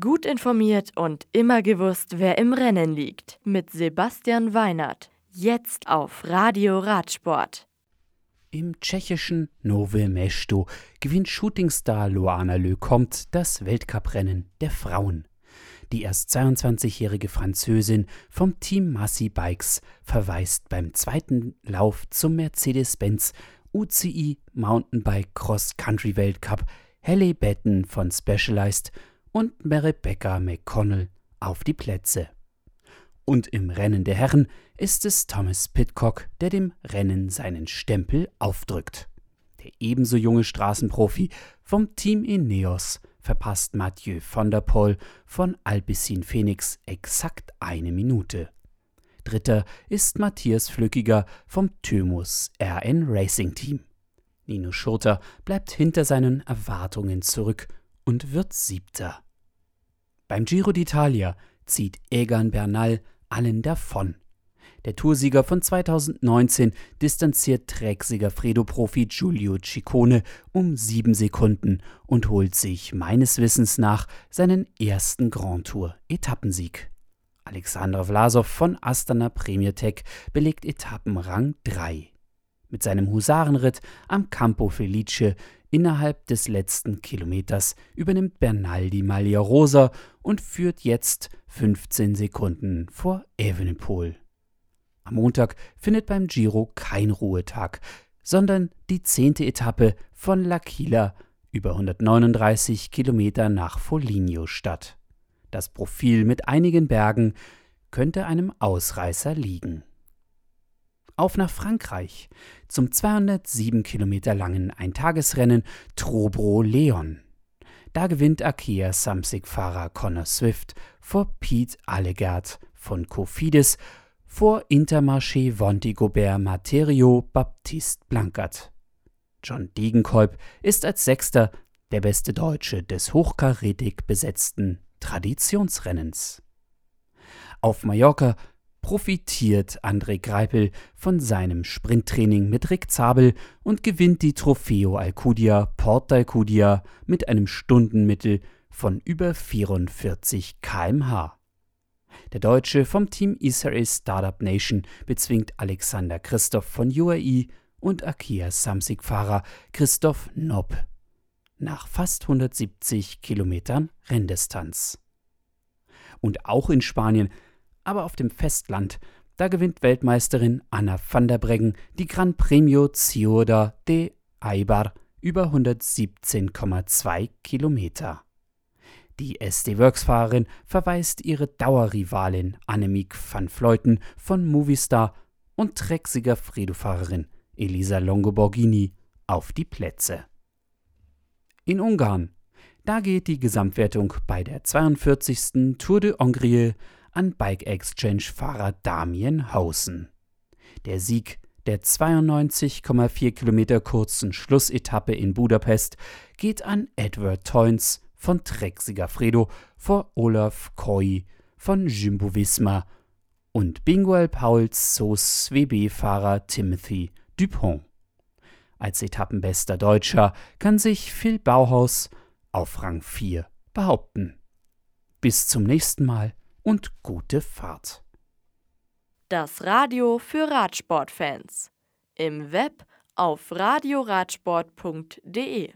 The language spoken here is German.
Gut informiert und immer gewusst, wer im Rennen liegt. Mit Sebastian Weinert. Jetzt auf Radio Radsport. Im tschechischen Nove Mesto gewinnt Shootingstar Loana Lecomte das Weltcuprennen der Frauen. Die erst 22-jährige Französin vom Team Massy Bikes verweist beim zweiten Lauf zum Mercedes-Benz UCI Mountainbike Cross Country Weltcup Halle Betten von Specialized und Rebecca McConnell auf die Plätze. Und im Rennen der Herren ist es Thomas Pitcock, der dem Rennen seinen Stempel aufdrückt. Der ebenso junge Straßenprofi vom Team Ineos verpasst Mathieu van der Poel von Alpecin Phoenix exakt eine Minute. Dritter ist Matthias Flückiger vom Thymus RN Racing Team. Nino Schurter bleibt hinter seinen Erwartungen zurück und wird Siebter. Beim Giro d'Italia zieht Egan Bernal allen davon. Der Toursieger von 2019 distanziert Trecksieger Fredo-Profi Giulio Ciccone um sieben Sekunden und holt sich meines Wissens nach seinen ersten Grand Tour-Etappensieg. Alexander Vlasov von Astana Premiertech belegt Etappenrang 3. Mit seinem Husarenritt am Campo Felice Innerhalb des letzten Kilometers übernimmt Bernal die Maglia Rosa und führt jetzt 15 Sekunden vor Evenepoel. Am Montag findet beim Giro kein Ruhetag, sondern die zehnte Etappe von L'Aquila über 139 Kilometer nach Foligno statt. Das Profil mit einigen Bergen könnte einem Ausreißer liegen auf nach Frankreich zum 207 Kilometer langen Eintagesrennen Trobro-Leon. Da gewinnt Akea Samsic-Fahrer Connor Swift vor Pete Allegert von Cofidis vor Intermarché Vontigobert Materio Baptiste Blankert. John Degenkolb ist als Sechster der beste Deutsche des hochkarätig besetzten Traditionsrennens. Auf Mallorca profitiert André Greipel von seinem Sprinttraining mit Rick Zabel und gewinnt die Trofeo Alcudia Port Alcudia mit einem Stundenmittel von über 44 km/h. Der Deutsche vom Team Israel Startup Nation bezwingt Alexander Christoph von UAE und Akia Samsic-Fahrer Christoph Nopp nach fast 170 Kilometern Renndistanz. Und auch in Spanien aber auf dem Festland, da gewinnt Weltmeisterin Anna van der Breggen die Gran Premio Ciudad de Eibar über 117,2 Kilometer. Die SD-Works-Fahrerin verweist ihre Dauerrivalin Annemiek van Fleuten von Movistar und Trexiger Fredo-Fahrerin Elisa Longoborghini auf die Plätze. In Ungarn, da geht die Gesamtwertung bei der 42. Tour de Hongrie an Bike Exchange-Fahrer Damien Hausen. Der Sieg der 92,4 Kilometer kurzen Schlussetappe in Budapest geht an Edward Toynes von Trek Sigafredo vor Olaf Koi von Jumbo Visma und Binguel Pauls Soos WB-Fahrer Timothy Dupont. Als etappenbester Deutscher kann sich Phil Bauhaus auf Rang 4 behaupten. Bis zum nächsten Mal und gute Fahrt. Das Radio für Radsportfans. Im Web auf radioradsport.de